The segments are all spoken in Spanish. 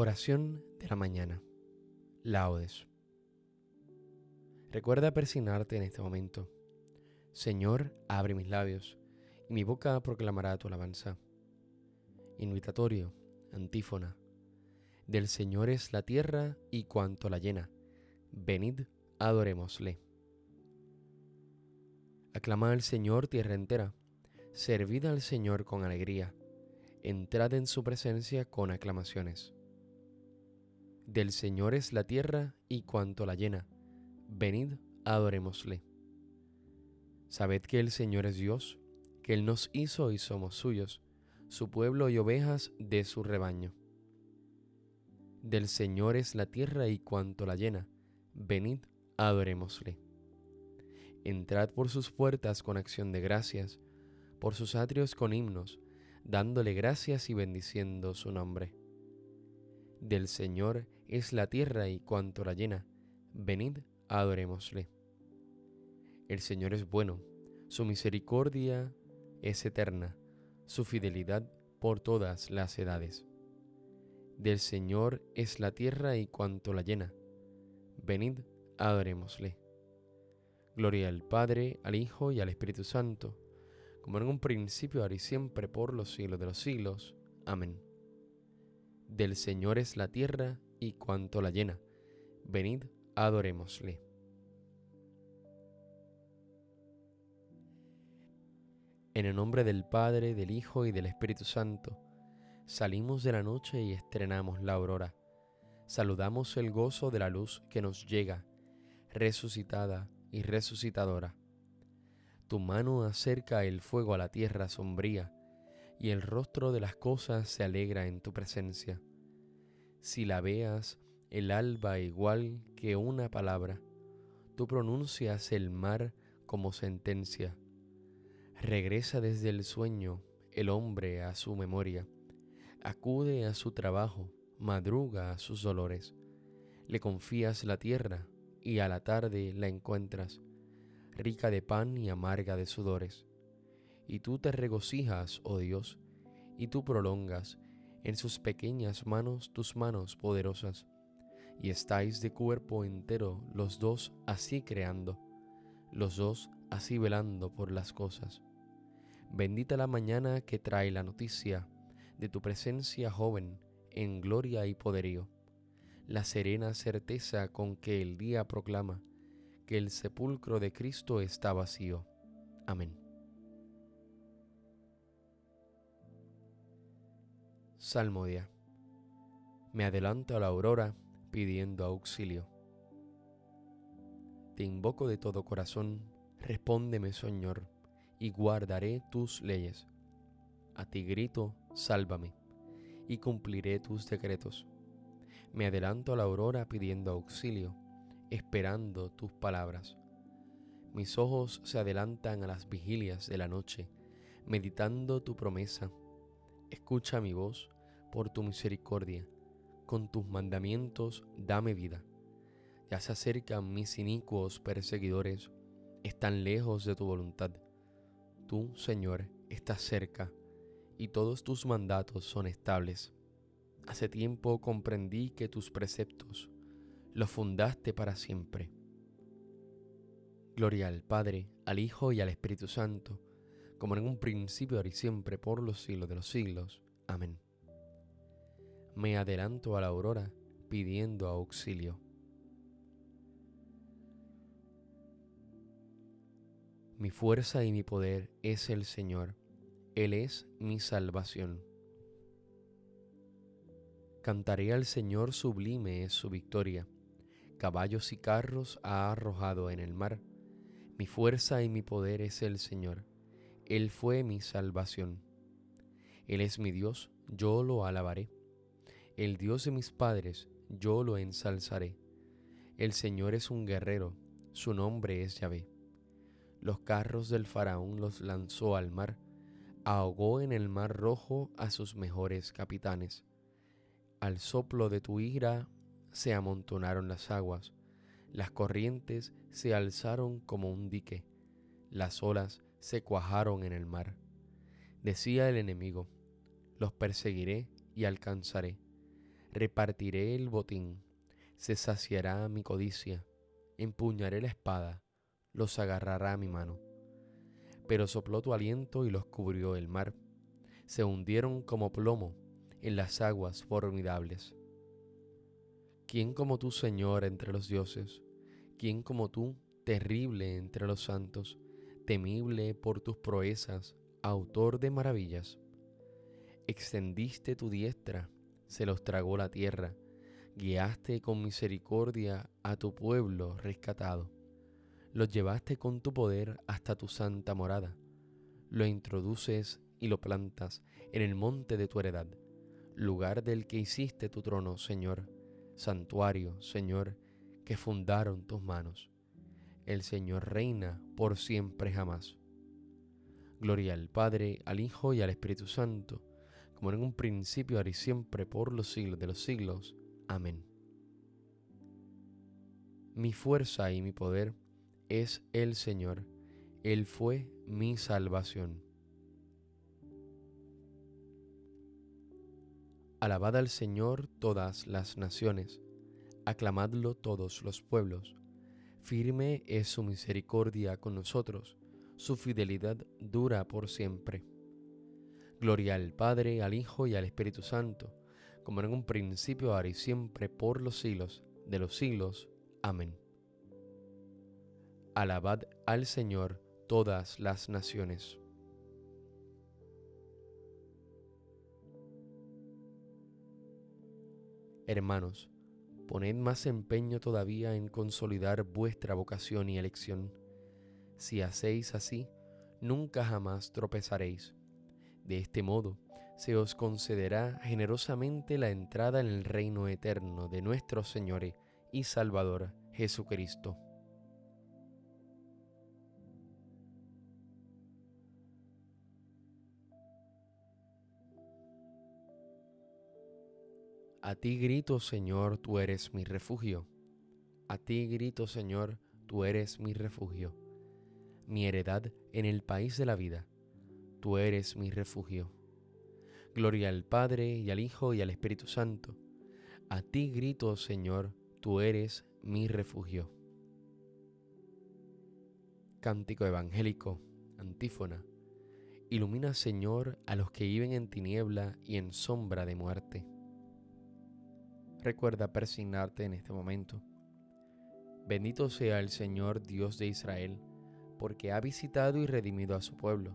Oración de la mañana. Laudes. Recuerda persignarte en este momento. Señor, abre mis labios, y mi boca proclamará tu alabanza. Invitatorio, antífona. Del Señor es la tierra y cuanto la llena. Venid, adorémosle. Aclamad al Señor tierra entera. Servid al Señor con alegría. Entrad en su presencia con aclamaciones. Del Señor es la tierra y cuanto la llena. Venid, adorémosle. Sabed que el Señor es Dios, que Él nos hizo y somos suyos, su pueblo y ovejas de su rebaño. Del Señor es la tierra y cuanto la llena. Venid, adorémosle. Entrad por sus puertas con acción de gracias, por sus atrios con himnos, dándole gracias y bendiciendo su nombre. Del Señor es la tierra y cuanto la llena. Venid, adorémosle. El Señor es bueno, su misericordia es eterna, su fidelidad por todas las edades. Del Señor es la tierra y cuanto la llena. Venid, adorémosle. Gloria al Padre, al Hijo y al Espíritu Santo, como en un principio, ahora y siempre, por los siglos de los siglos. Amén. Del Señor es la tierra y cuanto la llena. Venid, adorémosle. En el nombre del Padre, del Hijo y del Espíritu Santo, salimos de la noche y estrenamos la aurora. Saludamos el gozo de la luz que nos llega, resucitada y resucitadora. Tu mano acerca el fuego a la tierra sombría, y el rostro de las cosas se alegra en tu presencia. Si la veas, el alba igual que una palabra, tú pronuncias el mar como sentencia. Regresa desde el sueño el hombre a su memoria, acude a su trabajo, madruga a sus dolores. Le confías la tierra y a la tarde la encuentras, rica de pan y amarga de sudores. Y tú te regocijas, oh Dios, y tú prolongas en sus pequeñas manos tus manos poderosas, y estáis de cuerpo entero los dos así creando, los dos así velando por las cosas. Bendita la mañana que trae la noticia de tu presencia joven en gloria y poderío, la serena certeza con que el día proclama que el sepulcro de Cristo está vacío. Amén. Salmodia. Me adelanto a la aurora pidiendo auxilio. Te invoco de todo corazón, respóndeme, Señor, y guardaré tus leyes. A ti grito, sálvame, y cumpliré tus decretos. Me adelanto a la aurora pidiendo auxilio, esperando tus palabras. Mis ojos se adelantan a las vigilias de la noche, meditando tu promesa Escucha mi voz por tu misericordia, con tus mandamientos dame vida. Ya se acercan mis inicuos perseguidores, están lejos de tu voluntad. Tú, Señor, estás cerca, y todos tus mandatos son estables. Hace tiempo comprendí que tus preceptos los fundaste para siempre. Gloria al Padre, al Hijo y al Espíritu Santo como en un principio, ahora y siempre, por los siglos de los siglos. Amén. Me adelanto a la aurora pidiendo auxilio. Mi fuerza y mi poder es el Señor, Él es mi salvación. Cantaré al Señor sublime es su victoria, caballos y carros ha arrojado en el mar. Mi fuerza y mi poder es el Señor, él fue mi salvación. Él es mi Dios, yo lo alabaré. El Dios de mis padres, yo lo ensalzaré. El Señor es un guerrero, su nombre es Yahvé. Los carros del faraón los lanzó al mar, ahogó en el mar rojo a sus mejores capitanes. Al soplo de tu ira se amontonaron las aguas, las corrientes se alzaron como un dique, las olas se cuajaron en el mar. Decía el enemigo, los perseguiré y alcanzaré, repartiré el botín, se saciará mi codicia, empuñaré la espada, los agarrará mi mano. Pero sopló tu aliento y los cubrió el mar, se hundieron como plomo en las aguas formidables. ¿Quién como tú, Señor, entre los dioses? ¿Quién como tú, terrible entre los santos, temible por tus proezas, autor de maravillas? Extendiste tu diestra, se los tragó la tierra, guiaste con misericordia a tu pueblo rescatado. Los llevaste con tu poder hasta tu santa morada. Lo introduces y lo plantas en el monte de tu heredad, lugar del que hiciste tu trono, Señor, santuario, Señor, que fundaron tus manos. El Señor reina por siempre jamás. Gloria al Padre, al Hijo y al Espíritu Santo, como en un principio, ahora y siempre, por los siglos de los siglos. Amén. Mi fuerza y mi poder es el Señor. Él fue mi salvación. Alabad al Señor todas las naciones, aclamadlo todos los pueblos. Firme es su misericordia con nosotros, su fidelidad dura por siempre. Gloria al Padre, al Hijo y al Espíritu Santo, como en un principio, ahora y siempre, por los siglos de los siglos. Amén. Alabad al Señor todas las naciones. Hermanos, poned más empeño todavía en consolidar vuestra vocación y elección. Si hacéis así, nunca jamás tropezaréis. De este modo, se os concederá generosamente la entrada en el reino eterno de nuestro Señor y Salvador Jesucristo. A ti grito, Señor, tú eres mi refugio. A ti grito, Señor, tú eres mi refugio. Mi heredad en el país de la vida, tú eres mi refugio. Gloria al Padre y al Hijo y al Espíritu Santo. A ti grito, Señor, tú eres mi refugio. Cántico evangélico, antífona. Ilumina, Señor, a los que viven en tiniebla y en sombra de muerte recuerda persignarte en este momento. Bendito sea el Señor Dios de Israel, porque ha visitado y redimido a su pueblo,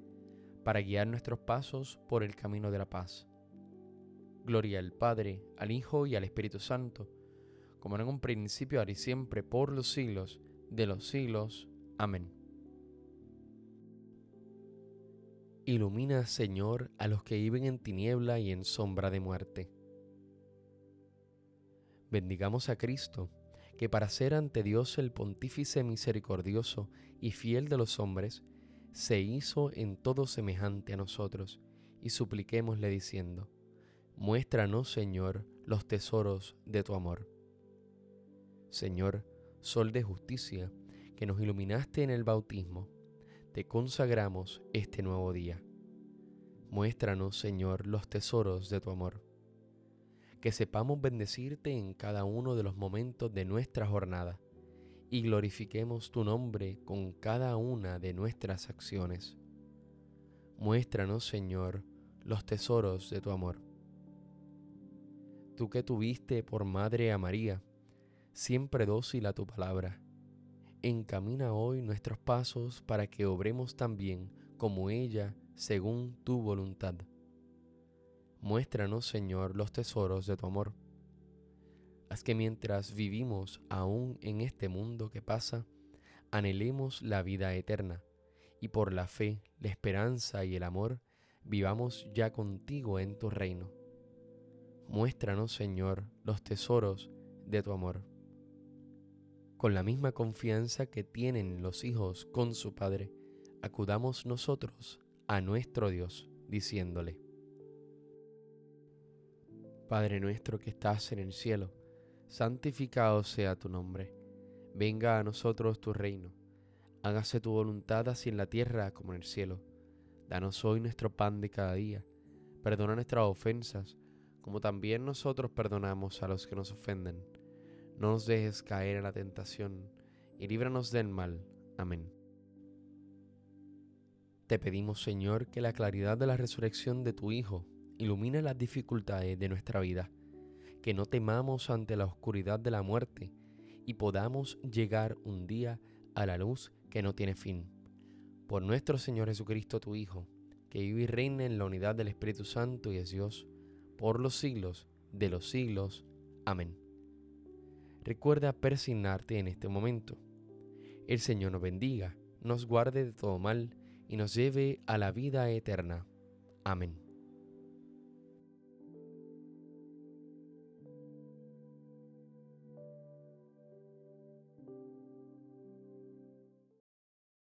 para guiar nuestros pasos por el camino de la paz. Gloria al Padre, al Hijo y al Espíritu Santo, como en un principio, ahora y siempre, por los siglos de los siglos. Amén. Ilumina, Señor, a los que viven en tiniebla y en sombra de muerte Bendigamos a Cristo, que para ser ante Dios el pontífice misericordioso y fiel de los hombres, se hizo en todo semejante a nosotros, y supliquémosle diciendo, Muéstranos, Señor, los tesoros de tu amor. Señor, Sol de justicia, que nos iluminaste en el bautismo, te consagramos este nuevo día. Muéstranos, Señor, los tesoros de tu amor que sepamos bendecirte en cada uno de los momentos de nuestra jornada y glorifiquemos tu nombre con cada una de nuestras acciones. Muéstranos, Señor, los tesoros de tu amor. Tú que tuviste por madre a María, siempre dócil a tu palabra. Encamina hoy nuestros pasos para que obremos también como ella, según tu voluntad. Muéstranos, Señor, los tesoros de tu amor. Haz que mientras vivimos aún en este mundo que pasa, anhelemos la vida eterna, y por la fe, la esperanza y el amor, vivamos ya contigo en tu reino. Muéstranos, Señor, los tesoros de tu amor. Con la misma confianza que tienen los hijos con su Padre, acudamos nosotros a nuestro Dios, diciéndole, Padre nuestro que estás en el cielo, santificado sea tu nombre, venga a nosotros tu reino, hágase tu voluntad así en la tierra como en el cielo. Danos hoy nuestro pan de cada día, perdona nuestras ofensas, como también nosotros perdonamos a los que nos ofenden. No nos dejes caer en la tentación, y líbranos del mal. Amén. Te pedimos, Señor, que la claridad de la resurrección de tu Hijo ilumine las dificultades de nuestra vida, que no temamos ante la oscuridad de la muerte y podamos llegar un día a la luz que no tiene fin. Por nuestro Señor Jesucristo, tu Hijo, que vive y reina en la unidad del Espíritu Santo y es Dios, por los siglos de los siglos. Amén. Recuerda persignarte en este momento. El Señor nos bendiga, nos guarde de todo mal y nos lleve a la vida eterna. Amén.